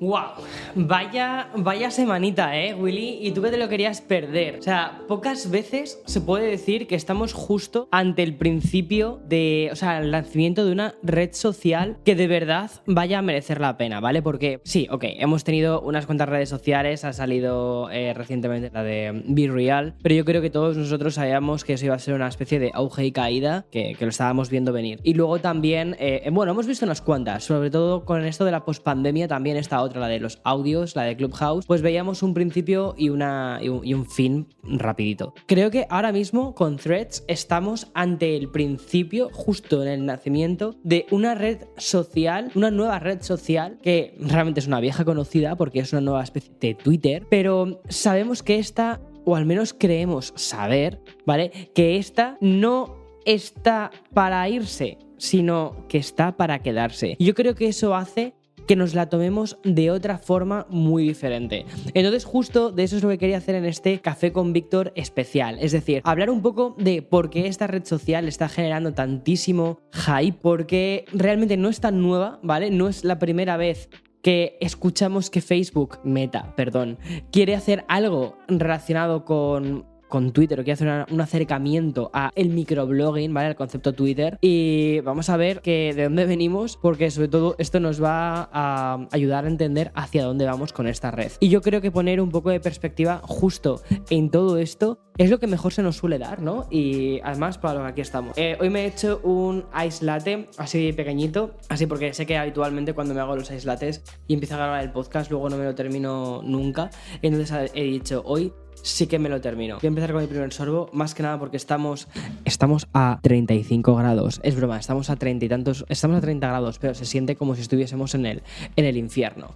¡Wow! Vaya, vaya semanita, ¿eh, Willy? Y tú que te lo querías perder. O sea, pocas veces se puede decir que estamos justo ante el principio de, o sea, el nacimiento de una red social que de verdad vaya a merecer la pena, ¿vale? Porque sí, ok, hemos tenido unas cuantas redes sociales, ha salido eh, recientemente la de Be Real, pero yo creo que todos nosotros sabíamos que eso iba a ser una especie de auge y caída que, que lo estábamos viendo venir. Y luego también, eh, bueno, hemos visto unas cuantas, sobre todo con esto de la pospandemia también está otra, la de los audios, la de Clubhouse, pues veíamos un principio y, una, y, un, fin rapidito. Creo que ahora mismo con Threads estamos ante el principio, justo en el nacimiento, de una red social, una nueva red social que realmente es una vieja conocida porque es una nueva especie de Twitter, pero sabemos que esta, o al menos creemos saber, ¿vale? Que esta no está para irse, sino que está para quedarse. Yo creo que eso hace que nos la tomemos de otra forma muy diferente. Entonces justo de eso es lo que quería hacer en este Café con Víctor especial, es decir, hablar un poco de por qué esta red social está generando tantísimo hype, porque realmente no es tan nueva, ¿vale? No es la primera vez que escuchamos que Facebook, Meta, perdón, quiere hacer algo relacionado con con Twitter o quiere hacer un acercamiento a el microblogging, ¿vale? Al concepto Twitter. Y vamos a ver que de dónde venimos, porque sobre todo esto nos va a ayudar a entender hacia dónde vamos con esta red. Y yo creo que poner un poco de perspectiva justo en todo esto es lo que mejor se nos suele dar, ¿no? Y además, para lo que aquí estamos. Eh, hoy me he hecho un ice así pequeñito, así porque sé que habitualmente cuando me hago los ice y empiezo a grabar el podcast, luego no me lo termino nunca. Entonces he dicho, hoy sí que me lo termino. Voy a empezar con mi primer sorbo, más que nada porque estamos, estamos a 35 grados. Es broma, estamos a 30 y tantos, estamos a 30 grados, pero se siente como si estuviésemos en el, en el infierno.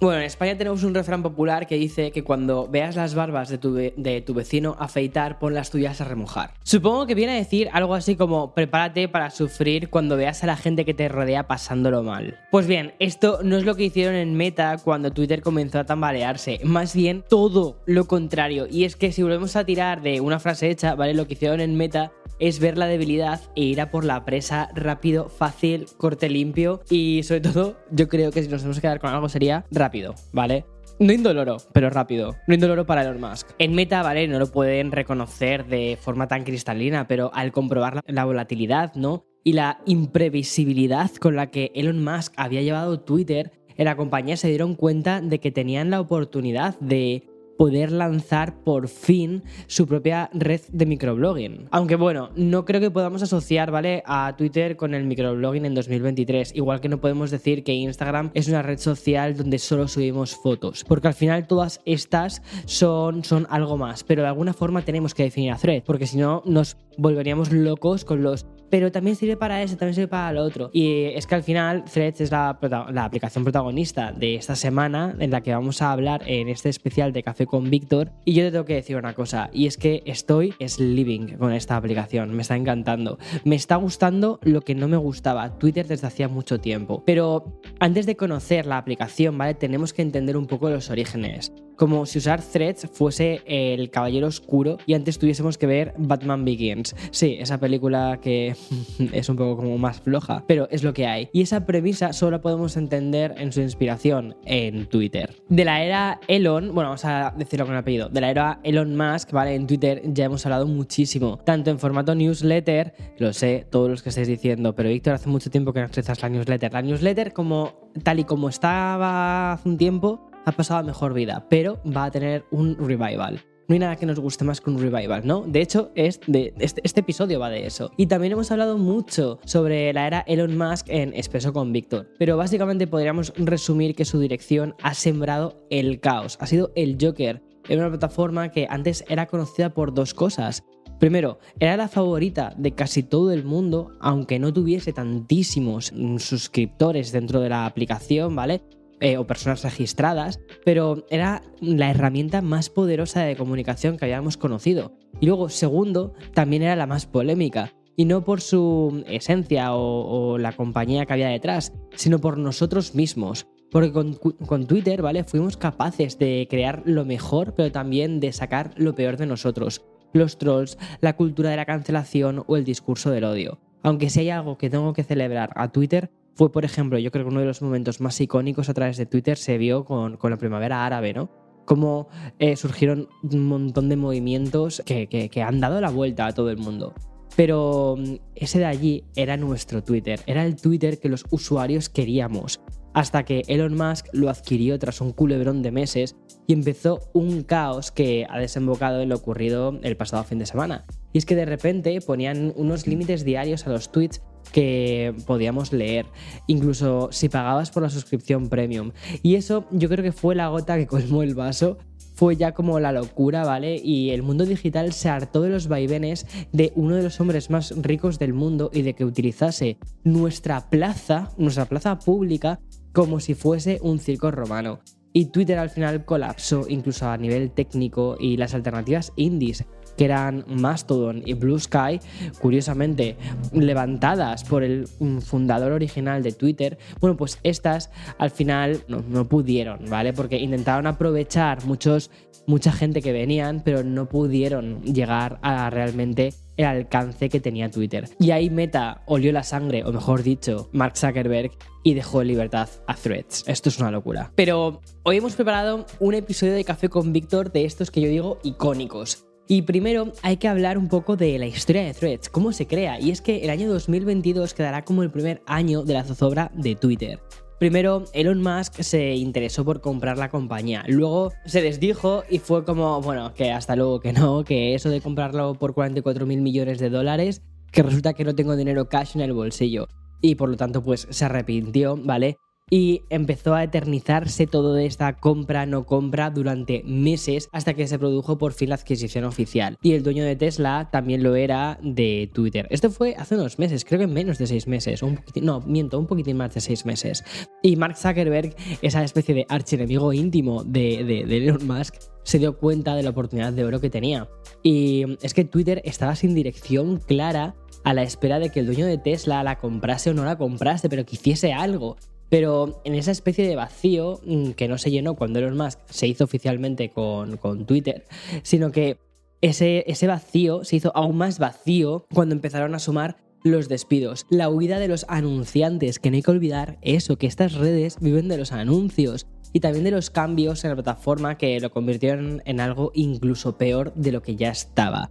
Bueno, en España tenemos un refrán popular que dice que cuando veas las barbas de tu, de tu vecino afeitar, pon las tuyas a remojar. Supongo que viene a decir algo así como prepárate para sufrir cuando veas a la gente que te rodea pasándolo mal. Pues bien, esto no es lo que hicieron en Meta cuando Twitter comenzó a tambalearse, más bien todo lo contrario. Y es que si volvemos a tirar de una frase hecha, ¿vale? Lo que hicieron en Meta es ver la debilidad e ir a por la presa rápido, fácil, corte limpio y sobre todo yo creo que si nos tenemos que quedar con algo sería rápido, ¿vale? No indoloro, pero rápido. No indoloro para Elon Musk. En Meta, ¿vale? No lo pueden reconocer de forma tan cristalina, pero al comprobar la, la volatilidad, ¿no? Y la imprevisibilidad con la que Elon Musk había llevado Twitter, en la compañía se dieron cuenta de que tenían la oportunidad de poder lanzar por fin su propia red de microblogging. Aunque bueno, no creo que podamos asociar, ¿vale? A Twitter con el microblogging en 2023. Igual que no podemos decir que Instagram es una red social donde solo subimos fotos. Porque al final todas estas son, son algo más. Pero de alguna forma tenemos que definir a thread. Porque si no, nos volveríamos locos con los pero también sirve para eso, también sirve para lo otro. Y es que al final Threads es la, aplicación protagonista de esta semana en la que vamos a hablar en este especial de Café con Víctor. Y yo te tengo que decir una cosa, y es que estoy living con esta aplicación, me está encantando. Me está gustando lo que no me gustaba, Twitter desde hacía mucho tiempo. Pero antes de conocer la aplicación, ¿vale? Tenemos que entender un poco los orígenes como si usar Threads fuese el Caballero Oscuro y antes tuviésemos que ver Batman Begins. Sí, esa película que es un poco como más floja, pero es lo que hay. Y esa premisa solo la podemos entender en su inspiración en Twitter. De la era Elon, bueno, vamos a decirlo con el apellido, de la era Elon Musk, ¿vale? En Twitter ya hemos hablado muchísimo, tanto en formato newsletter, lo sé, todos los que estáis diciendo, pero Víctor, hace mucho tiempo que no utilizas la newsletter. La newsletter, como tal y como estaba hace un tiempo, ha pasado mejor vida, pero va a tener un revival. No hay nada que nos guste más que un revival, ¿no? De hecho, es de, este, este, episodio va de eso. Y también hemos hablado mucho sobre la era Elon Musk en Expreso con Víctor. Pero básicamente podríamos resumir que su dirección ha sembrado el caos. Ha sido el Joker en una plataforma que antes era conocida por dos cosas. Primero, era la favorita de casi todo el mundo, aunque no tuviese tantísimos suscriptores dentro de la aplicación, ¿vale? Eh, o personas registradas, pero era la herramienta más poderosa de comunicación que habíamos conocido. Y luego, segundo, también era la más polémica. Y no por su esencia o, la compañía que había detrás, sino por nosotros mismos. Porque con, con, Twitter, ¿vale? Fuimos capaces de crear lo mejor, pero también de sacar lo peor de nosotros. Los trolls, la cultura de la cancelación o el discurso del odio. Aunque si hay algo que tengo que celebrar a Twitter, fue, por ejemplo, yo creo que uno de los momentos más icónicos a través de Twitter se vio con, la primavera árabe, ¿no? Cómo eh, surgieron un montón de movimientos que, que, que han dado la vuelta a todo el mundo. Pero mm, ese de allí era nuestro Twitter, era el Twitter que los usuarios queríamos, hasta que Elon Musk lo adquirió tras un culebrón de meses y empezó un caos que ha desembocado en lo ocurrido el pasado fin de semana. Y es que de repente ponían unos límites diarios a los tweets que podíamos leer, incluso si pagabas por la suscripción premium. Y eso yo creo que fue la gota que colmó el vaso fue ya como la locura, ¿vale? Y el mundo digital se hartó de los vaivenes de uno de los hombres más ricos del mundo y de que utilizase nuestra plaza, nuestra plaza pública, como si fuese un circo romano. Y Twitter al final colapsó incluso a nivel técnico y las alternativas indies que eran Mastodon y Blue Sky, curiosamente levantadas por el mm, fundador original de Twitter, bueno, pues estas al final no, pudieron, ¿vale? Porque intentaron aprovechar muchos, mucha gente que venían, pero no pudieron llegar a realmente el alcance que tenía Twitter. Y ahí Meta olió la sangre, o mejor dicho, Mark Zuckerberg, y dejó en libertad a Threads. Esto es una locura. Pero hoy hemos preparado un episodio de Café con Víctor de estos que yo digo icónicos. Y primero hay que hablar un poco de la historia de Threads, cómo se crea. Y es que el año 2022 quedará como el primer año de la zozobra de Twitter. Primero, Elon Musk se interesó por comprar la compañía. Luego se desdijo y fue como, bueno, que hasta luego que no, que eso de comprarlo por 44 mil millones de dólares, que resulta que no tengo dinero cash en el bolsillo. Y por lo tanto, pues se arrepintió, ¿vale? Y empezó a eternizarse todo de esta compra no compra durante meses hasta que se produjo por fin la adquisición oficial. Y el dueño de Tesla también lo era de Twitter. Esto fue hace unos meses, creo que menos de seis meses, un no, miento, un poquitín más de seis meses. Y Mark Zuckerberg, esa especie de archienemigo íntimo de, de, de Elon Musk, se dio cuenta de la oportunidad de oro que tenía. Y es que Twitter estaba sin dirección clara a la espera de que el dueño de Tesla la comprase o no la comprase, pero que hiciese algo. Pero en esa especie de vacío mm, que no se llenó cuando Elon Musk se hizo oficialmente con, Twitter, sino que ese, ese vacío se hizo aún más vacío cuando empezaron a sumar los despidos, la huida de los anunciantes, que no hay que olvidar eso, que estas redes viven de los anuncios y también de los cambios en la plataforma que lo convirtieron en algo incluso peor de lo que ya estaba.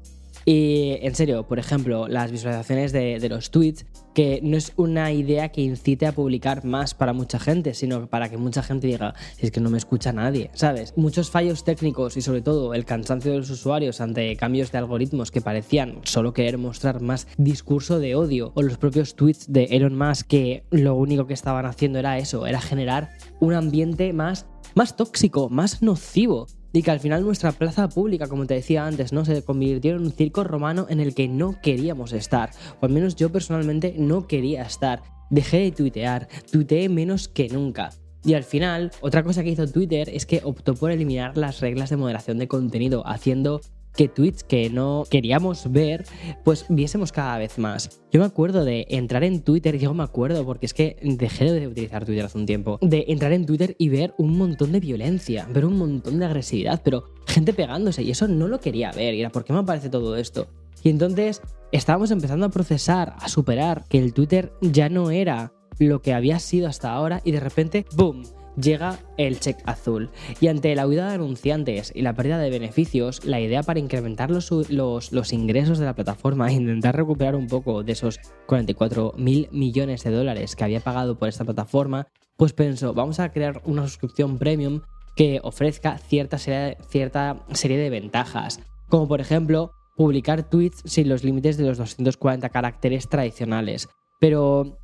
Y en serio, por ejemplo, las visualizaciones de, los tweets, que no es una idea que incite a publicar más para mucha gente, sino para que mucha gente diga, es que no me escucha nadie, ¿sabes? Muchos fallos técnicos y sobre todo el cansancio de los usuarios ante cambios de algoritmos que parecían solo querer mostrar más discurso de odio o los propios tweets de Elon Musk que lo único que estaban haciendo era eso, era generar un ambiente más, más tóxico, más nocivo y que al final nuestra plaza pública, como te decía antes, ¿no? se convirtió en un circo romano en el que no queríamos estar, o al menos yo personalmente no quería estar. Dejé de tuitear, tuiteé menos que nunca. Y al final, otra cosa que hizo Twitter es que optó por eliminar las reglas de moderación de contenido, haciendo que tweets que no queríamos ver, pues viésemos cada vez más. Yo me acuerdo de entrar en Twitter, yo me acuerdo porque es que dejé de utilizar Twitter hace un tiempo, de entrar en Twitter y ver un montón de violencia, ver un montón de agresividad, pero gente pegándose y eso no lo quería ver y era ¿por qué me aparece todo esto? Y entonces estábamos empezando a procesar, a superar que el Twitter ya no era lo que había sido hasta ahora y de repente, ¡boom! Llega el check azul. Y ante la huida de anunciantes y la pérdida de beneficios, la idea para incrementar los, los, ingresos de la plataforma e intentar recuperar un poco de esos 44 mil millones de dólares que había pagado por esta plataforma, pues pensó, vamos a crear una suscripción premium que ofrezca cierta serie, cierta serie de ventajas, como por ejemplo publicar tweets sin los límites de los 240 caracteres tradicionales. Pero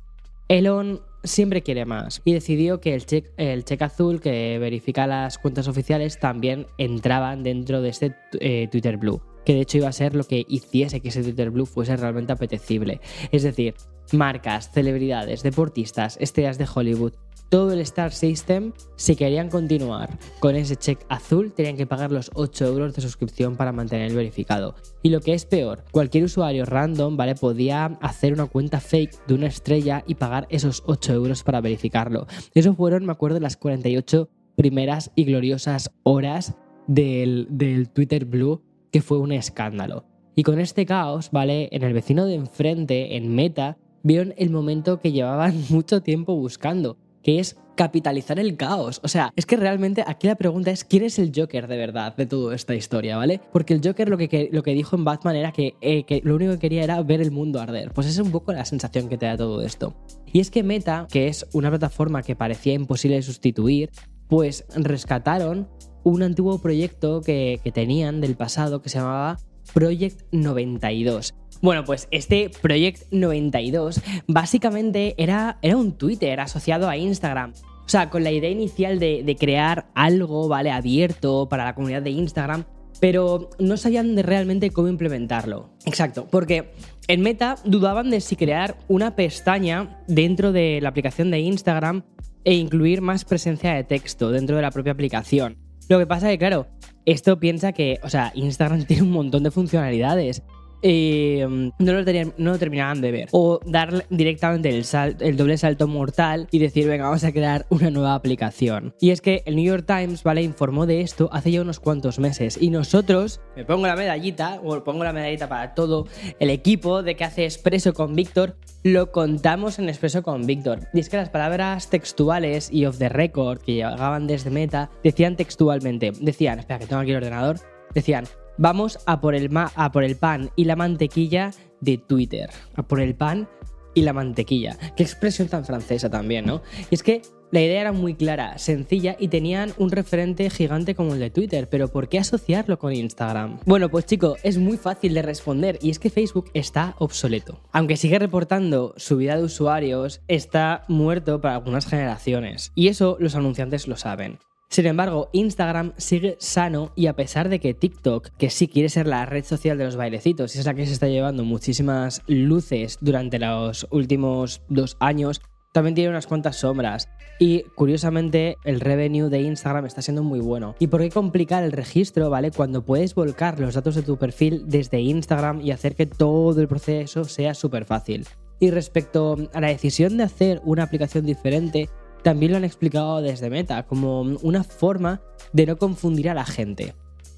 Elon siempre quiere más y decidió que el check, el check azul que verifica las cuentas oficiales también entraban dentro de este eh, Twitter Blue, que de hecho iba a ser lo que hiciese que ese Twitter Blue fuese realmente apetecible. Es decir, marcas, celebridades, deportistas, estrellas de Hollywood, todo el Star System, si querían continuar con ese check azul, tenían que pagar los 8 euros de suscripción para mantener el verificado. Y lo que es peor, cualquier usuario random, ¿vale? Podía hacer una cuenta fake de una estrella y pagar esos 8 euros para verificarlo. Eso fueron, me acuerdo, las 48 primeras y gloriosas horas del, del Twitter Blue, que fue un escándalo. Y con este caos, ¿vale? En el vecino de enfrente, en Meta, vieron el momento que llevaban mucho tiempo buscando, que es capitalizar el caos. O sea, es que realmente aquí la pregunta es quién es el Joker de verdad de toda esta historia, ¿vale? Porque el Joker lo que, lo que dijo en Batman era que, eh, que lo único que quería era ver el mundo arder. Pues es un poco la sensación que te da todo esto. Y es que Meta, que es una plataforma que parecía imposible de sustituir, pues rescataron un antiguo proyecto que tenían del pasado que se llamaba Project 92. Bueno, pues este Project 92 básicamente era, era un Twitter asociado a Instagram. O sea, con la idea inicial de, crear algo, ¿vale? Abierto para la comunidad de Instagram, pero no sabían de realmente cómo implementarlo. Exacto, porque en Meta dudaban de si crear una pestaña dentro de la aplicación de Instagram e incluir más presencia de texto dentro de la propia aplicación. Lo que pasa es que, claro, esto piensa que, o sea, Instagram tiene un montón de funcionalidades eh, no, lo terminaban de ver. O dar directamente el, doble salto mortal y decir, venga, vamos a crear una nueva aplicación. Y es que el New York Times. Informó de esto hace ya unos cuantos meses. Y nosotros, me pongo la medallita, o pongo la medallita para todo el equipo de que hace Expreso con Víctor, lo contamos en Expreso con Víctor. Y es que las palabras textuales y off the record que llegaban desde Meta decían textualmente, decían, espera que tengo aquí el ordenador, decían, Vamos a por, el a por el pan y la mantequilla de Twitter. A por el pan y la mantequilla. Qué expresión tan francesa también, ¿no? Y es que la idea era muy clara, sencilla y tenían un referente gigante como el de Twitter, pero ¿por qué asociarlo con Instagram? Bueno, pues chico, es muy fácil de responder y es que Facebook está obsoleto. Aunque sigue reportando subida de usuarios, está muerto para algunas generaciones. Y eso los anunciantes lo saben. Sin embargo, Instagram sigue sano y a pesar de que TikTok, que sí quiere ser la red social de los bailecitos y es la que se está llevando muchísimas luces durante los últimos dos años, también tiene unas cuantas sombras. Y curiosamente, el revenue de Instagram está siendo muy bueno. ¿Y por qué complicar el registro, vale? Cuando puedes volcar los datos de tu perfil desde Instagram y hacer que todo el proceso sea súper fácil. Y respecto a la decisión de hacer una aplicación diferente, también lo han explicado desde Meta como una forma de no confundir a la gente.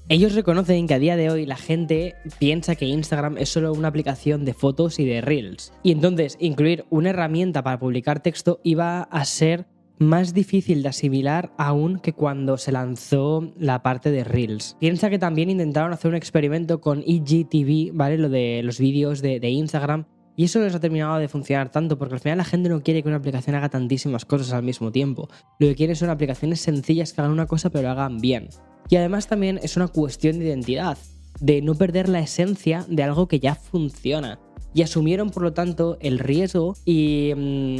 Ellos reconocen que a día de hoy la gente piensa que Instagram es solo una aplicación de fotos y de reels. Y entonces incluir una herramienta para publicar texto iba a ser más difícil de asimilar aún que cuando se lanzó la parte de Reels. Piensa que también intentaron hacer un experimento con IGTV, ¿vale? Lo de los vídeos de, de Instagram, y eso les ha terminado de funcionar tanto, porque al final la gente no quiere que una aplicación haga tantísimas cosas al mismo tiempo. Lo que quieren son aplicaciones sencillas que hagan una cosa pero lo hagan bien. Y además también es una cuestión de identidad, de no perder la esencia de algo que ya funciona. Y asumieron, por lo tanto, el riesgo y mm,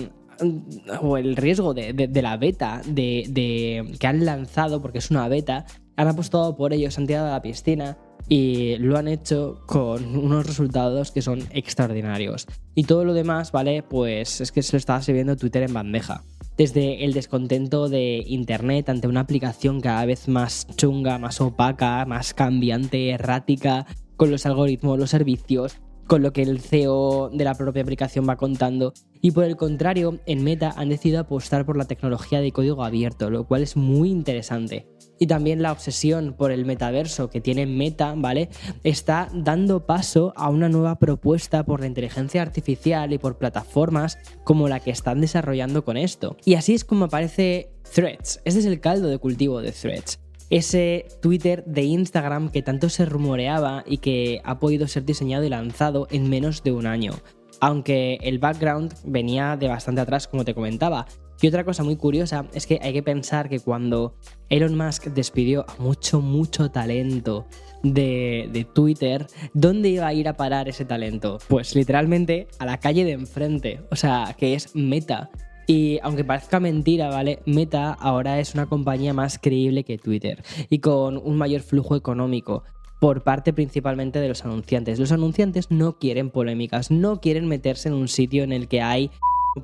o el riesgo de, la beta de, que han lanzado, porque es una beta, han apostado por ellos, han tirado a la piscina y lo han hecho con unos resultados que son extraordinarios. Y todo lo demás, ¿vale? Pues es que se lo estaba sirviendo Twitter en bandeja. Desde el descontento de Internet ante una aplicación cada vez más chunga, más opaca, más cambiante, errática, con los algoritmos, los servicios, con lo que el CEO de la propia aplicación va contando. Y por el contrario, en Meta han decidido apostar por la tecnología de código abierto, lo cual es muy interesante y también la obsesión por el metaverso que tiene Meta, ¿vale? Está dando paso a una nueva propuesta por la inteligencia artificial y por plataformas como la que están desarrollando con esto. Y así es como aparece Threads. Este es el caldo de cultivo de Threads. Ese Twitter de Instagram que tanto se rumoreaba y que ha podido ser diseñado y lanzado en menos de un año aunque el background venía de bastante atrás, como te comentaba. Y otra cosa muy curiosa es que hay que pensar que cuando Elon Musk despidió a mucho, mucho talento de, Twitter, ¿dónde iba a ir a parar ese talento? Pues literalmente a la calle de enfrente, o sea, que es Meta. Y aunque parezca mentira, ¿vale? Meta ahora es una compañía más creíble que Twitter y con un mayor flujo económico por parte principalmente de los anunciantes. Los anunciantes no quieren polémicas, no quieren meterse en un sitio en el que hay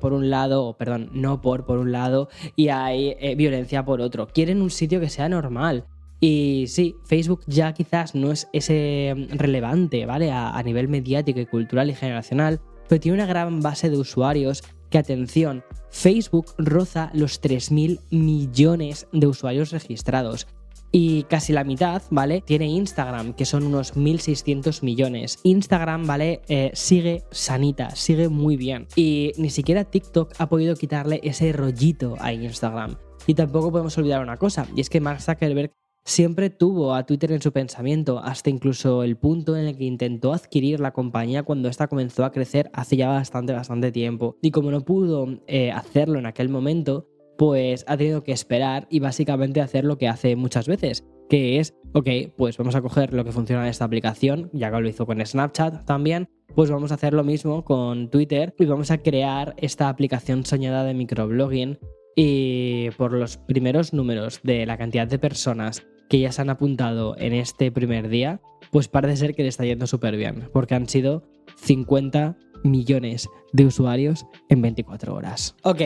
por un lado, o perdón, no por por un lado, y hay eh, violencia por otro. Quieren un sitio que sea normal. Y sí, Facebook ya quizás no es ese mm, relevante, ¿vale? A, nivel mediático y cultural y generacional, pero tiene una gran base de usuarios que, atención, Facebook roza los 3.000 millones de usuarios registrados. Y casi la mitad, ¿vale? Tiene Instagram, que son unos 1.600 millones. Instagram, ¿vale? Eh, sigue sanita, sigue muy bien. Y ni siquiera TikTok ha podido quitarle ese rollito a Instagram. Y tampoco podemos olvidar una cosa, y es que Mark Zuckerberg siempre tuvo a Twitter en su pensamiento, hasta incluso el punto en el que intentó adquirir la compañía cuando ésta comenzó a crecer hace ya bastante, bastante tiempo. Y como no pudo eh, hacerlo en aquel momento, pues ha tenido que esperar y básicamente hacer lo que hace muchas veces, que es, ok, pues vamos a coger lo que funciona en esta aplicación, ya que lo hizo con Snapchat también, pues vamos a hacer lo mismo con Twitter y vamos a crear esta aplicación soñada de microblogging y por los primeros números de la cantidad de personas que ya se han apuntado en este primer día, pues parece ser que le está yendo súper bien, porque han sido 50 millones de usuarios en 24 horas. Ok,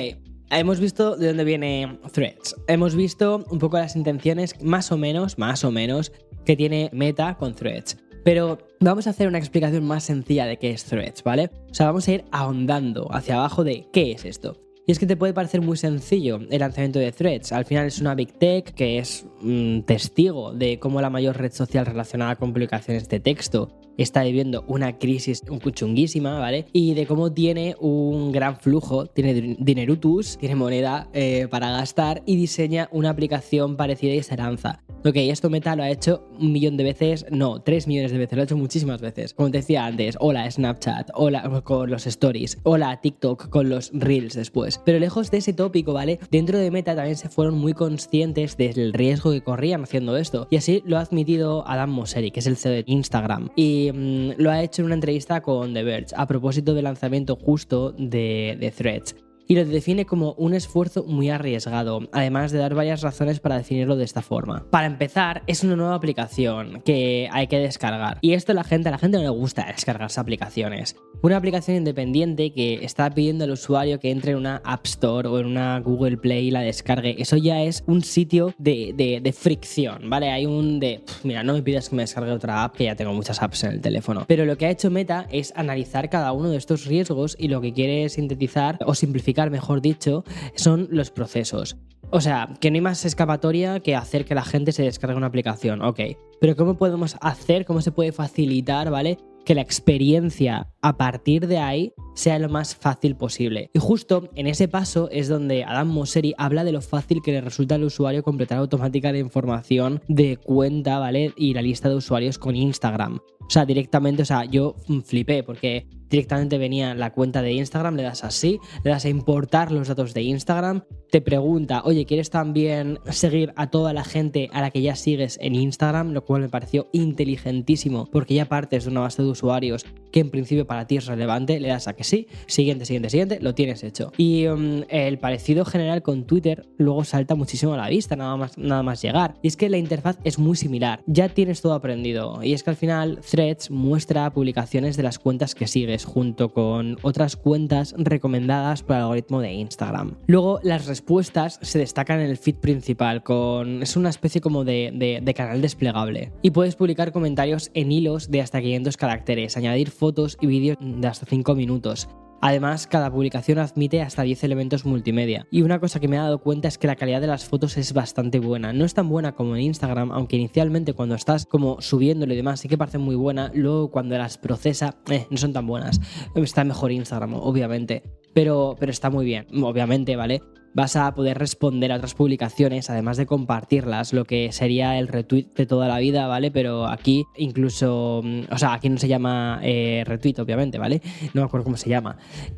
hemos visto de dónde viene Threads. Hemos visto un poco las intenciones, más o menos, más o menos, que tiene Meta con Threads. Pero vamos a hacer una explicación más sencilla de qué es Threads, ¿vale? O sea, vamos a ir ahondando hacia abajo de qué es esto. Y es que te puede parecer muy sencillo el lanzamiento de Threads. Al final es una Big Tech que es un testigo de cómo la mayor red social relacionada con publicaciones de texto está viviendo una crisis chunguísima, ¿vale? Y de cómo tiene un gran flujo, tiene dinerutus, tiene moneda eh, para gastar y diseña una aplicación parecida y se. Ok, esto Meta lo ha hecho un millón de veces, no, tres millones de veces, lo ha hecho muchísimas veces. Como te decía antes, hola Snapchat, hola con los stories, hola TikTok con los reels después. Pero lejos de ese tópico, ¿vale? Dentro de Meta también se fueron muy conscientes del riesgo que corrían haciendo esto. Y así lo ha admitido Adam Mosseri, que es el CEO de Instagram. Y mm, lo ha hecho en una entrevista con The Verge a propósito del lanzamiento justo de, de Threads y lo define como un esfuerzo muy arriesgado, además de dar varias razones para definirlo de esta forma. Para empezar, es una nueva aplicación que hay que descargar. Y esto a la gente, a la gente no le gusta descargarse aplicaciones. Una aplicación independiente que está pidiendo al usuario que entre en una App Store o en una Google Play y la descargue. Eso ya es un sitio de, fricción, ¿vale? Hay un de, mira, no me pidas que me descargue otra app, que ya tengo muchas apps en el teléfono. Pero lo que ha hecho Meta es analizar cada uno de estos riesgos y lo que quiere sintetizar o simplificar mejor dicho, son los procesos. O sea, que no hay más escapatoria que hacer que la gente se descargue una aplicación, ok. Pero ¿cómo podemos hacer, cómo se puede facilitar, ¿vale? Que la experiencia a partir de ahí sea lo más fácil posible. Y justo en ese paso es donde Adam Mosseri habla de lo fácil que le resulta al usuario completar automática la información de cuenta, ¿vale? Y la lista de usuarios con Instagram. O sea, directamente, o sea, yo flipé porque directamente venía la cuenta de Instagram, le das así, le das a importar los datos de Instagram, te pregunta, oye, ¿quieres también seguir a toda la gente a la que ya sigues en Instagram? Lo cual me pareció inteligentísimo porque ya partes de una base de usuarios que en principio para ti es relevante, le das a que sí, siguiente, siguiente, siguiente, lo tienes hecho. Y um, el parecido general con Twitter luego salta muchísimo a la vista, nada más, nada más llegar. Y es que la interfaz es muy similar, ya tienes todo aprendido. Y es que al final Threads muestra publicaciones de las cuentas que sigues junto con otras cuentas recomendadas por el algoritmo de Instagram. Luego las respuestas se destacan en el feed principal, con es una especie como de, de canal desplegable. Y puedes publicar comentarios en hilos de hasta 500 caracteres, añadir fotos y vídeos de hasta 5 minutos. Además, cada publicación admite hasta 10 elementos multimedia. Y una cosa que me he dado cuenta es que la calidad de las fotos es bastante buena. No es tan buena como en Instagram, aunque inicialmente cuando estás como subiéndolo y demás sí que parece muy buena. Luego cuando las procesa, eh, no son tan buenas. Está mejor Instagram, obviamente. Pero, pero está muy bien, obviamente, ¿vale? Vas a poder responder a otras publicaciones, además de compartirlas, lo que sería el retweet de toda la vida, ¿vale? Pero aquí incluso, mm, o sea, aquí no se llama eh, retweet, obviamente, ¿vale? No me acuerdo cómo se llama.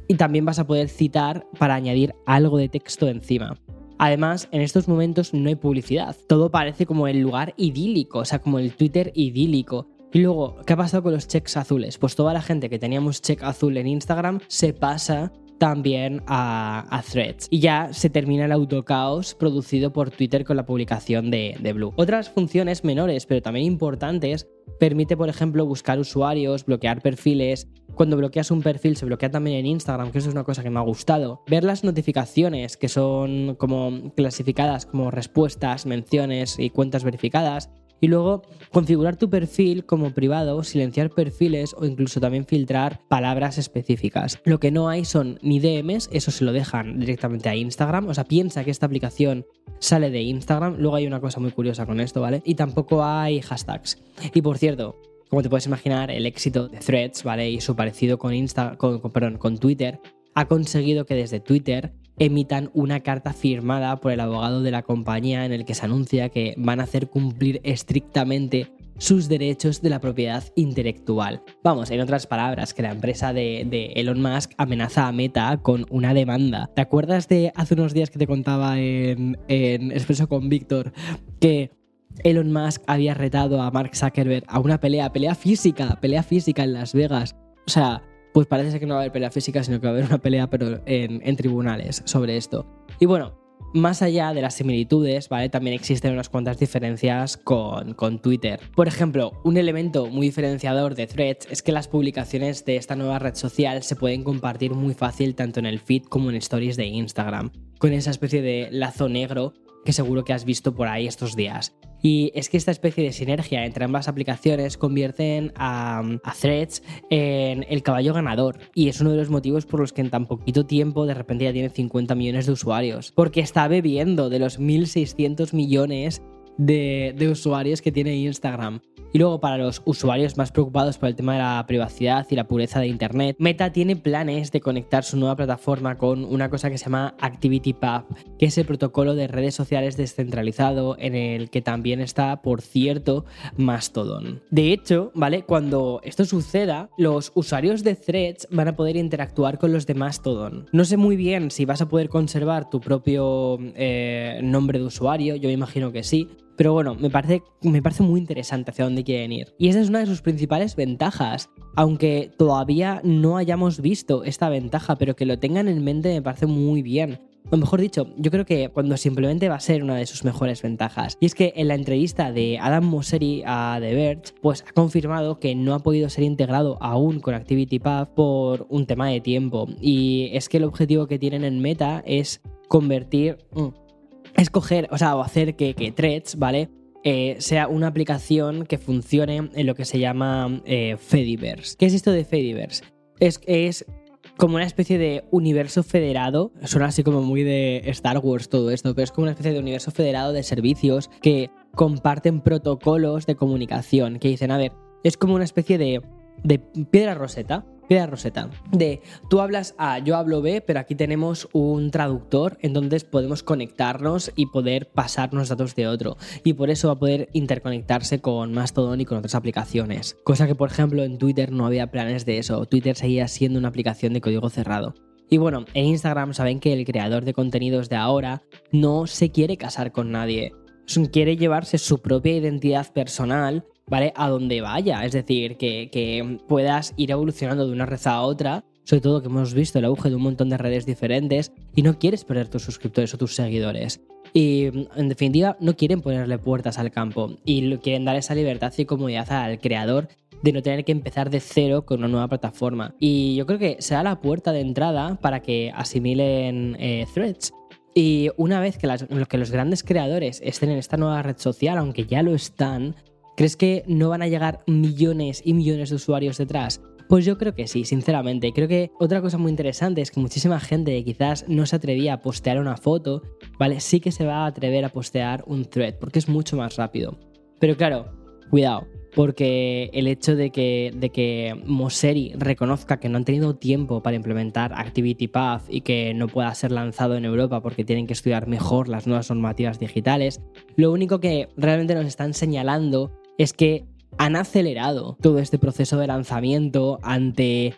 Y también vas a poder citar para añadir algo de texto encima. Además, en estos momentos no hay publicidad. Todo parece como el lugar idílico, o sea, como el Twitter idílico. Y luego, ¿qué ha pasado con los checks azules? Pues toda la gente que teníamos check azul en Instagram se pasa también a, threads. Y ya se termina el autocaos producido por Twitter con la publicación de, de Blue. Otras funciones menores, pero también importantes, permite, por ejemplo, buscar usuarios, bloquear perfiles. Cuando bloqueas un perfil se bloquea también en Instagram, que eso es una cosa que me ha gustado. Ver las notificaciones, que son como clasificadas como respuestas, menciones y cuentas verificadas Y luego configurar tu perfil como privado, silenciar perfiles o incluso también filtrar palabras específicas. Lo que no hay son ni DMs, eso se lo dejan directamente a Instagram. O sea, piensa que esta aplicación sale de Instagram. Luego hay una cosa muy curiosa con esto, ¿vale? Y tampoco hay hashtags. Y por cierto, como te puedes imaginar, el éxito de Threads, ¿vale? Y su parecido con, Insta, con, perdón, con Twitter ha conseguido que desde Twitter emitan una carta firmada por el abogado de la compañía en el que se anuncia que van a hacer cumplir estrictamente sus derechos de la propiedad intelectual. Vamos, en otras palabras, que la empresa de, Elon Musk amenaza a Meta con una demanda. ¿Te acuerdas de hace unos días que te contaba en, en Expreso con Víctor que Elon Musk había retado a Mark Zuckerberg a una pelea, pelea física, pelea física en Las Vegas? O sea, pues parece que no va a haber pelea física, sino que va a haber una pelea, pero en, tribunales sobre esto. Y bueno, más allá de las similitudes, ¿vale? También existen unas cuantas diferencias con, con, Twitter. Por ejemplo, un elemento muy diferenciador de Threads es que las publicaciones de esta nueva red social se pueden compartir muy fácil tanto en el feed como en stories de Instagram, con esa especie de lazo negro que seguro que has visto por ahí estos días. Y es que esta especie de sinergia entre ambas aplicaciones convierten a, Threads en el caballo ganador. Y es uno de los motivos por los que en tan poquito tiempo de repente ya tiene 50 millones de usuarios. Porque está bebiendo de los 1.600 millones de, de usuarios que tiene Instagram. Y luego para los usuarios más preocupados por el tema de la privacidad y la pureza de Internet, Meta tiene planes de conectar su nueva plataforma con una cosa que se llama ActivityPub, que es el protocolo de redes sociales descentralizado en el que también está, por cierto, Mastodon. De hecho, ¿vale? Cuando esto suceda, los usuarios de Threads van a poder interactuar con los de Mastodon. No sé muy bien si vas a poder conservar tu propio eh, nombre de usuario, yo imagino que sí, pero bueno, me parece, me parece muy interesante hacia dónde quieren ir. Y esa es una de sus principales ventajas. Aunque todavía no hayamos visto esta ventaja, pero que lo tengan en mente me parece muy bien. O mejor dicho, yo creo que cuando simplemente va a ser una de sus mejores ventajas. Y es que en la entrevista de Adam Mosseri a The Verge, pues ha confirmado que no ha podido ser integrado aún con ActivityPub por un tema de tiempo. Y es que el objetivo que tienen en Meta es convertir... Mm, escoger, o sea, o hacer que, que Threads, ¿vale? Eh, sea una aplicación que funcione en lo que se llama eh, Fediverse. ¿Qué es esto de Fediverse? Es, es como una especie de universo federado, suena así como muy de Star Wars todo esto, pero es como una especie de universo federado de servicios que comparten protocolos de comunicación, que dicen, a ver, es como una especie de, de piedra roseta, Piedra Roseta. De tú hablas A, yo hablo B, pero aquí tenemos un traductor en donde podemos conectarnos y poder pasarnos datos de otro. Y por eso va a poder interconectarse con Mastodon y con otras aplicaciones. Cosa que, por ejemplo, en Twitter no había planes de eso. Twitter seguía siendo una aplicación de código cerrado. Y bueno, en Instagram saben que el creador de contenidos de ahora no se quiere casar con nadie. Quiere llevarse su propia identidad personal ¿vale? A donde vaya. Es decir, que, puedas ir evolucionando de una red a otra. Sobre todo que hemos visto el auge de un montón de redes diferentes y no quieres perder tus suscriptores o tus seguidores. Y en definitiva, no quieren ponerle puertas al campo y quieren dar esa libertad y comodidad al creador de no tener que empezar de cero con una nueva plataforma. Y yo creo que será la puerta de entrada para que asimilen eh, threads. Y una vez que, que los grandes creadores estén en esta nueva red social, aunque ya lo están, ¿Crees que no van a llegar millones y millones de usuarios detrás? Pues yo creo que sí, sinceramente. Creo que otra cosa muy interesante es que muchísima gente quizás no se atrevía a postear una foto, ¿vale? Sí que se va a atrever a postear un thread, porque es mucho más rápido. Pero claro, cuidado, porque el hecho de que, de que Mosseri reconozca que no han tenido tiempo para implementar ActivityPath y que no pueda ser lanzado en Europa porque tienen que estudiar mejor las nuevas normativas digitales, lo único que realmente nos están señalando es que han acelerado todo este proceso de lanzamiento ante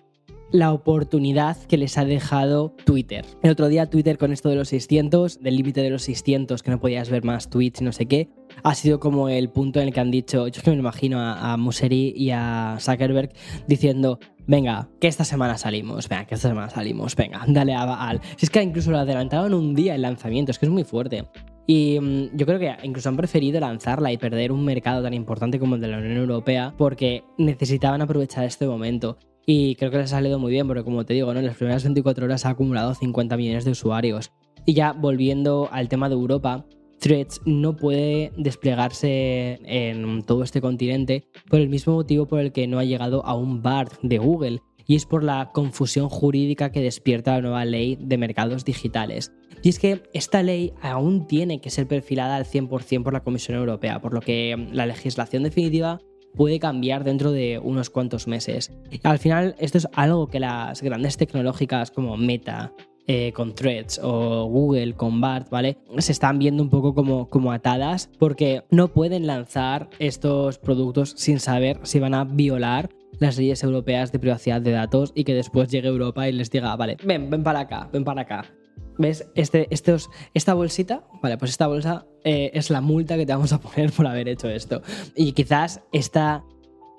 la oportunidad que les ha dejado Twitter. El otro día Twitter con esto de los 600, del límite de los 600, que no podías ver más tweets, no sé qué, ha sido como el punto en el que han dicho, yo es que me imagino a, a Museri y a Zuckerberg diciendo, venga, que esta semana salimos, venga, que esta semana salimos, venga, dale a Al. Si es que incluso lo adelantaron un día el lanzamiento, es que es muy fuerte. Y mm, yo creo que incluso han preferido lanzarla y perder un mercado tan importante como el de la Unión Europea porque necesitaban aprovechar este momento. Y creo que les ha salido muy bien porque, como te digo, ¿no? en las primeras 24 horas ha acumulado 50 millones de usuarios. Y ya volviendo al tema de Europa, Threads no puede desplegarse en todo este continente por el mismo motivo por el que no ha llegado a un BART de Google, y es por la confusión jurídica que despierta la nueva ley de mercados digitales. Y es que esta ley aún tiene que ser perfilada al 100% por la Comisión Europea, por lo que la legislación definitiva puede cambiar dentro de unos cuantos meses. Al final, esto es algo que las grandes tecnológicas como Meta, eh, con Threads o Google con BART, ¿vale? Se están viendo un poco como, como atadas porque no pueden lanzar estos productos sin saber si van a violar las leyes europeas de privacidad de datos y que después llegue Europa y les diga, vale, ven, ven para acá, ven para acá. ¿Ves? Este, estos, esta bolsita, vale, pues esta bolsa eh, es la multa que te vamos a poner por haber hecho esto. Y quizás esta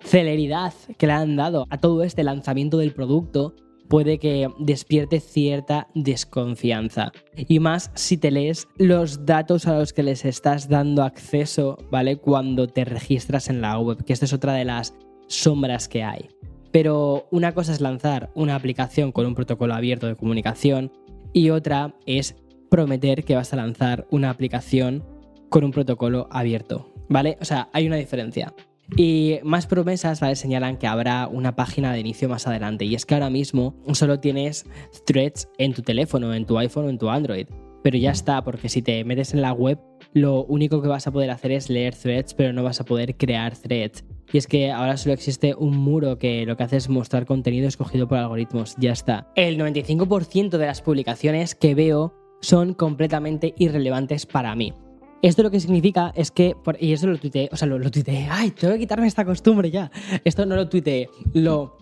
celeridad que le han dado a todo este lanzamiento del producto puede que despierte cierta desconfianza. Y más si te lees los datos a los que les estás dando acceso, ¿vale? Cuando te registras en la web, que esta es otra de las sombras que hay. Pero una cosa es lanzar una aplicación con un protocolo abierto de comunicación y otra es prometer que vas a lanzar una aplicación con un protocolo abierto, ¿vale? O sea, hay una diferencia. Y más promesas ¿vale? señalan que habrá una página de inicio más adelante. Y es que ahora mismo solo tienes threads en tu teléfono, en tu iPhone o en tu Android. Pero ya está, porque si te metes en la web, lo único que vas a poder hacer es leer threads, pero no vas a poder crear threads. Y es que ahora solo existe un muro que lo que hace es mostrar contenido escogido por algoritmos. Ya está. El 95% de las publicaciones que veo son completamente irrelevantes para mí. Esto lo que significa es que, y eso lo tuiteé, o sea, lo, lo tuiteé, ay, tengo que quitarme esta costumbre ya. Esto no lo tuiteé, lo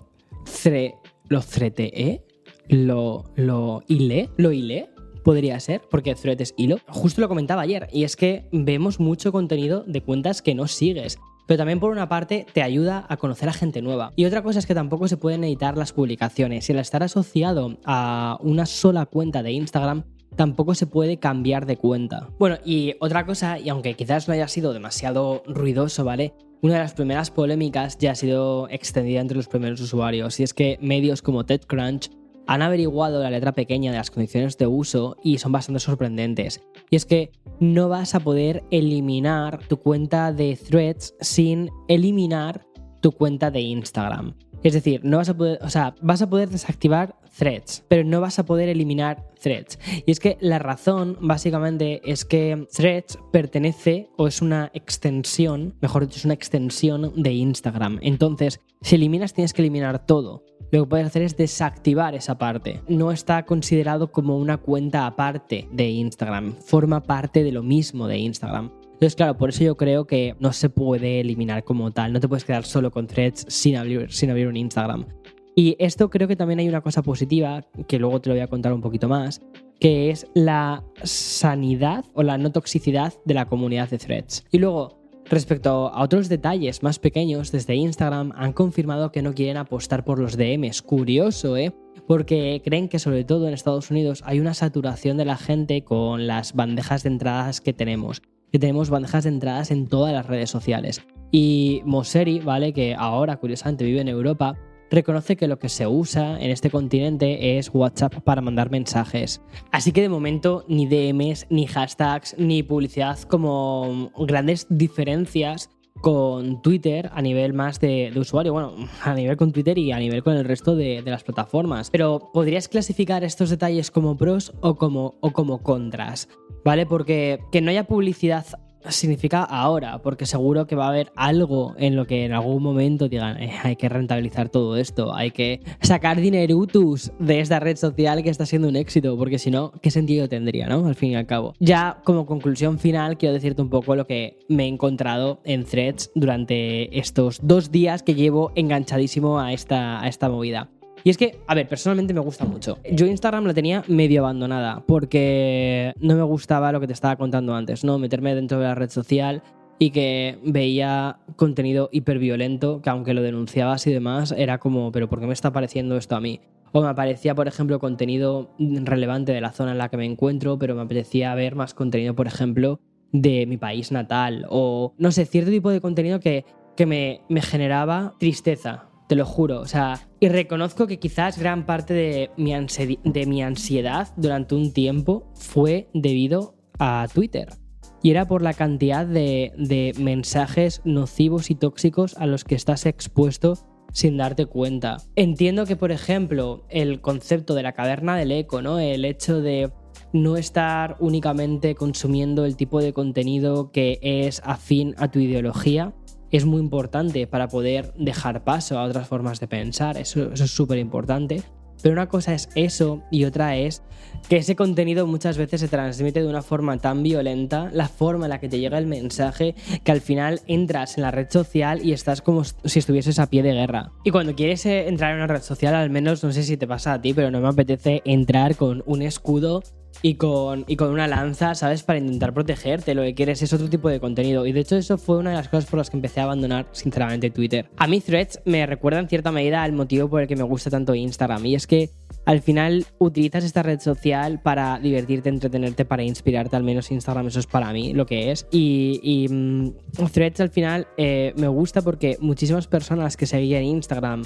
cre, lo creteé, lo, lo hilé, lo hilé, podría ser, porque thread es hilo. Justo lo comentaba ayer, y es que vemos mucho contenido de cuentas que no sigues. Pero también por una parte te ayuda a conocer a gente nueva. Y otra cosa es que tampoco se pueden editar las publicaciones. Y al estar asociado a una sola cuenta de Instagram, tampoco se puede cambiar de cuenta. Bueno, y otra cosa, y aunque quizás no haya sido demasiado ruidoso, ¿vale? Una de las primeras polémicas ya ha sido extendida entre los primeros usuarios, y es que medios como TechCrunch han averiguado la letra pequeña de las condiciones de uso y son bastante sorprendentes. Y es que no vas a poder eliminar tu cuenta de threads sin eliminar tu cuenta de Instagram. Es decir, no vas a poder, o sea, vas a poder desactivar threads, pero no vas a poder eliminar threads. Y es que la razón básicamente es que threads pertenece o es una extensión, mejor dicho, es una extensión de Instagram. Entonces, si eliminas tienes que eliminar todo. Lo que puedes hacer es desactivar esa parte. No está considerado como una cuenta aparte de Instagram, forma parte de lo mismo de Instagram. Entonces, claro, por eso yo creo que no se puede eliminar como tal. No te puedes quedar solo con threads sin abrir, sin abrir un Instagram. Y esto creo que también hay una cosa positiva, que luego te lo voy a contar un poquito más, que es la sanidad o la no toxicidad de la comunidad de threads. Y luego, respecto a otros detalles más pequeños, desde Instagram han confirmado que no quieren apostar por los DMs. Curioso, ¿eh? Porque creen que sobre todo en Estados Unidos hay una saturación de la gente con las bandejas de entradas que tenemos. Que tenemos bandejas de entradas en todas las redes sociales. Y Moseri, ¿vale? Que ahora curiosamente vive en Europa, reconoce que lo que se usa en este continente es WhatsApp para mandar mensajes. Así que de momento ni DMs, ni hashtags, ni publicidad como grandes diferencias con Twitter a nivel más de, usuario, bueno, a nivel con Twitter y a nivel con el resto de, de, las plataformas. Pero podrías clasificar estos detalles como pros o como, o como contras, ¿vale? Porque que no haya publicidad significa ahora, porque seguro que va a haber algo en lo que en algún momento digan, eh, hay que rentabilizar todo esto, hay que sacar dinerutus de esta red social que está siendo un éxito, porque si no, ¿qué sentido tendría, no? Al fin y al cabo. Ya como conclusión final, quiero decirte un poco lo que me he encontrado en threads durante estos dos días que llevo enganchadísimo a esta, a esta movida. Y es que, a ver, personalmente me gusta mucho. Yo Instagram la tenía medio abandonada porque no me gustaba lo que te estaba contando antes, ¿no? Meterme dentro de la red social y que veía contenido hiperviolento, que aunque lo denunciabas y demás, era como, pero ¿por qué me está apareciendo esto a mí? O me aparecía, por ejemplo, contenido relevante de la zona en la que me encuentro, pero me apetecía ver más contenido, por ejemplo, de mi país natal. O, no sé, cierto tipo de contenido que, que me, me generaba tristeza, te lo juro. O sea, y reconozco que quizás gran parte de mi, ansiedad durante un tiempo fue debido a Twitter. y era por la cantidad de, de mensajes nocivos y tóxicos a los que estás expuesto sin darte cuenta. Entiendo que, por ejemplo, el concepto de la caverna del eco, ¿no? El hecho de no estar únicamente consumiendo el tipo de contenido que es afín a tu ideología, es muy importante para poder dejar paso a otras formas de pensar. Eso, es súper importante. Pero una cosa es eso y otra es que ese contenido muchas veces se transmite de una forma tan violenta, la forma en la que te llega el mensaje, que al final entras en la red social y estás como si estuvieses a pie de guerra. Y cuando quieres eh, entrar en una red social, al menos no sé si te pasa a ti, pero no me apetece entrar con un escudo y con, y con una lanza, ¿sabes? Para intentar protegerte. Lo que quieres es otro tipo de contenido. Y de hecho eso fue una de las cosas por las que empecé a abandonar sinceramente Twitter. A mí threads me recuerda en cierta medida al motivo por el que me gusta tanto Instagram. Y es que al final utilizas esta red social para divertirte, entretenerte, para inspirarte. Al menos Instagram eso es para mí lo que es. Y, mm, threads al final eh, me gusta porque muchísimas personas que seguían Instagram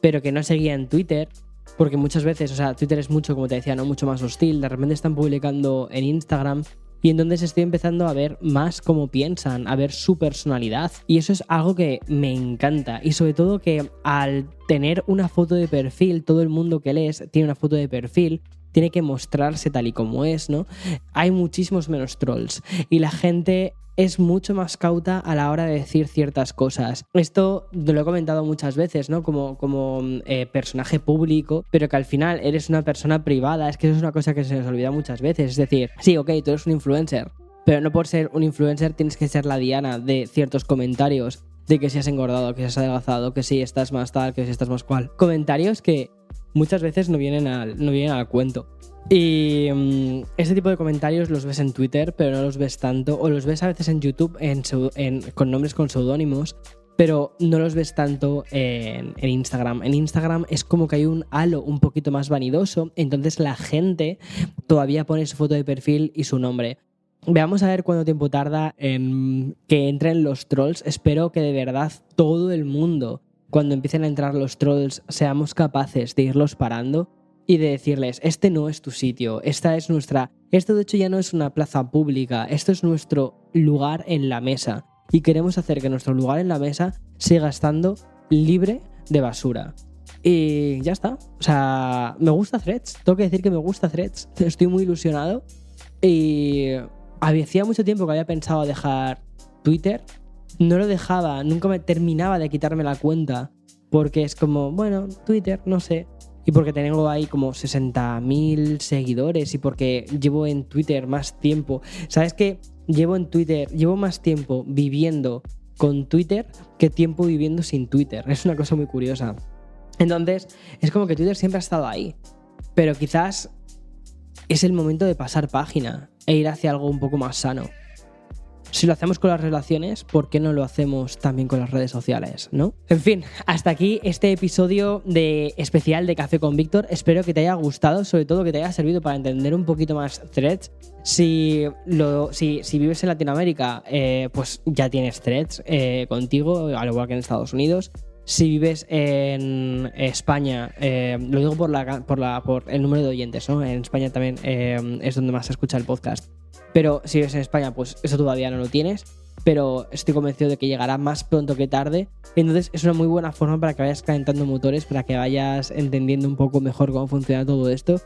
pero que no seguían Twitter porque muchas veces, o sea, Twitter es mucho, como te decía, ¿no? Mucho más hostil. De repente están publicando en Instagram y entonces estoy empezando a ver más cómo piensan, a ver su personalidad. Y eso es algo que me encanta. Y sobre todo que al tener una foto de perfil, todo el mundo que lees tiene una foto de perfil, tiene que mostrarse tal y como es, ¿no? Hay muchísimos menos trolls. Y la gente es mucho más cauta a la hora de decir ciertas cosas. Esto lo he comentado muchas veces, ¿no? Como, como eh, personaje público, pero que al final eres una persona privada. Es que eso es una cosa que se nos olvida muchas veces. Es decir, sí, ok, tú eres un influencer, pero no por ser un influencer tienes que ser la diana de ciertos comentarios de que si has engordado, que si has adelgazado, que si estás más tal, que si estás más cual. Comentarios que muchas veces no vienen al, no vienen al cuento. Y mm, ese tipo de comentarios los ves en Twitter, pero no los ves tanto, o los ves a veces en YouTube con nombres con seudónimos, pero no los ves tanto en, en, Instagram. En Instagram es como que hay un halo un poquito más vanidoso, entonces la gente todavía pone su foto de perfil y su nombre. Veamos a ver cuánto tiempo tarda en que entren los trolls. Espero que de verdad todo el mundo, cuando empiecen a entrar los trolls, seamos capaces de irlos parando y de decirles, este no es tu sitio, esta es nuestra, esto de hecho ya no es una plaza pública, esto es nuestro lugar en la mesa y queremos hacer que nuestro lugar en la mesa siga estando libre de basura. Y ya está. O sea, me gusta Threads. Tengo que decir que me gusta Threads. Estoy muy ilusionado. Y hacía mucho tiempo que había pensado dejar Twitter. No lo dejaba, nunca me terminaba de quitarme la cuenta. Porque es como, bueno, Twitter, no sé y porque tengo ahí como 60.000 seguidores y porque llevo en Twitter más tiempo. ¿Sabes qué? Llevo en Twitter, llevo más tiempo viviendo con Twitter que tiempo viviendo sin Twitter. Es una cosa muy curiosa. Entonces, es como que Twitter siempre ha estado ahí. Pero quizás es el momento de pasar página e ir hacia algo un poco más sano. Si lo hacemos con las relaciones, ¿por qué no lo hacemos también con las redes sociales? ¿No? En fin, hasta aquí este episodio de especial de Café con Víctor. Espero que te haya gustado, sobre todo que te haya servido para entender un poquito más threads. Si, lo, si, si vives en Latinoamérica, eh, pues ya tienes threads eh, contigo, al igual que en Estados Unidos. Si vives en España, eh, lo digo por, la, por, la, por el número de oyentes, ¿no? En España también es donde más se escucha el podcast. Pero si vives en España, pues eso todavía no lo tienes. Pero estoy convencido de que llegará más pronto que tarde. Entonces es una muy buena forma para que vayas calentando motores, para que vayas entendiendo un poco mejor cómo funciona todo esto.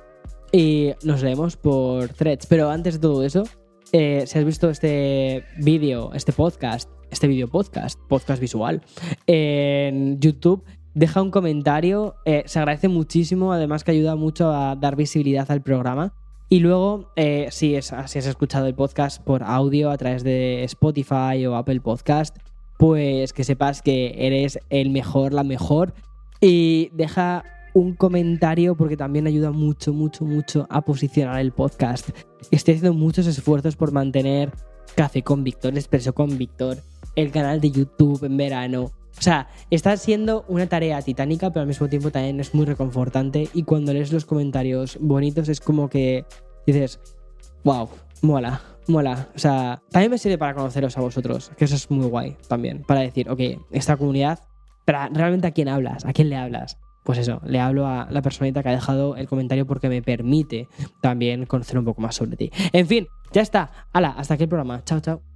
Y nos vemos por threads. Pero antes de todo eso, eh, si has visto este vídeo, este podcast, este vídeo podcast, podcast visual, en YouTube, deja un comentario. Eh, se agradece muchísimo, además que ayuda mucho a dar visibilidad al programa. Y luego, eh, si, es, has escuchado el podcast por audio a través de Spotify o Apple Podcast, pues que sepas que eres el mejor, la mejor. Y deja un comentario porque también ayuda mucho, mucho, mucho a posicionar el podcast. Estoy haciendo muchos esfuerzos por mantener Café con Víctor, Expreso con Víctor, el canal de YouTube en verano. O sea, está siendo una tarea titánica, pero al mismo tiempo también es muy reconfortante. Y cuando lees los comentarios bonitos es como que dices, wow, mola, mola. O sea, también me sirve para conoceros a vosotros, que eso es muy guay también. Para decir, ok, esta comunidad, pero realmente a quién hablas, a quién le hablas. Pues eso, le hablo a la personita que ha dejado el comentario porque me permite también conocer un poco más sobre ti. En fin, Ya está. Hala, hasta aquí el programa. Chao, chao.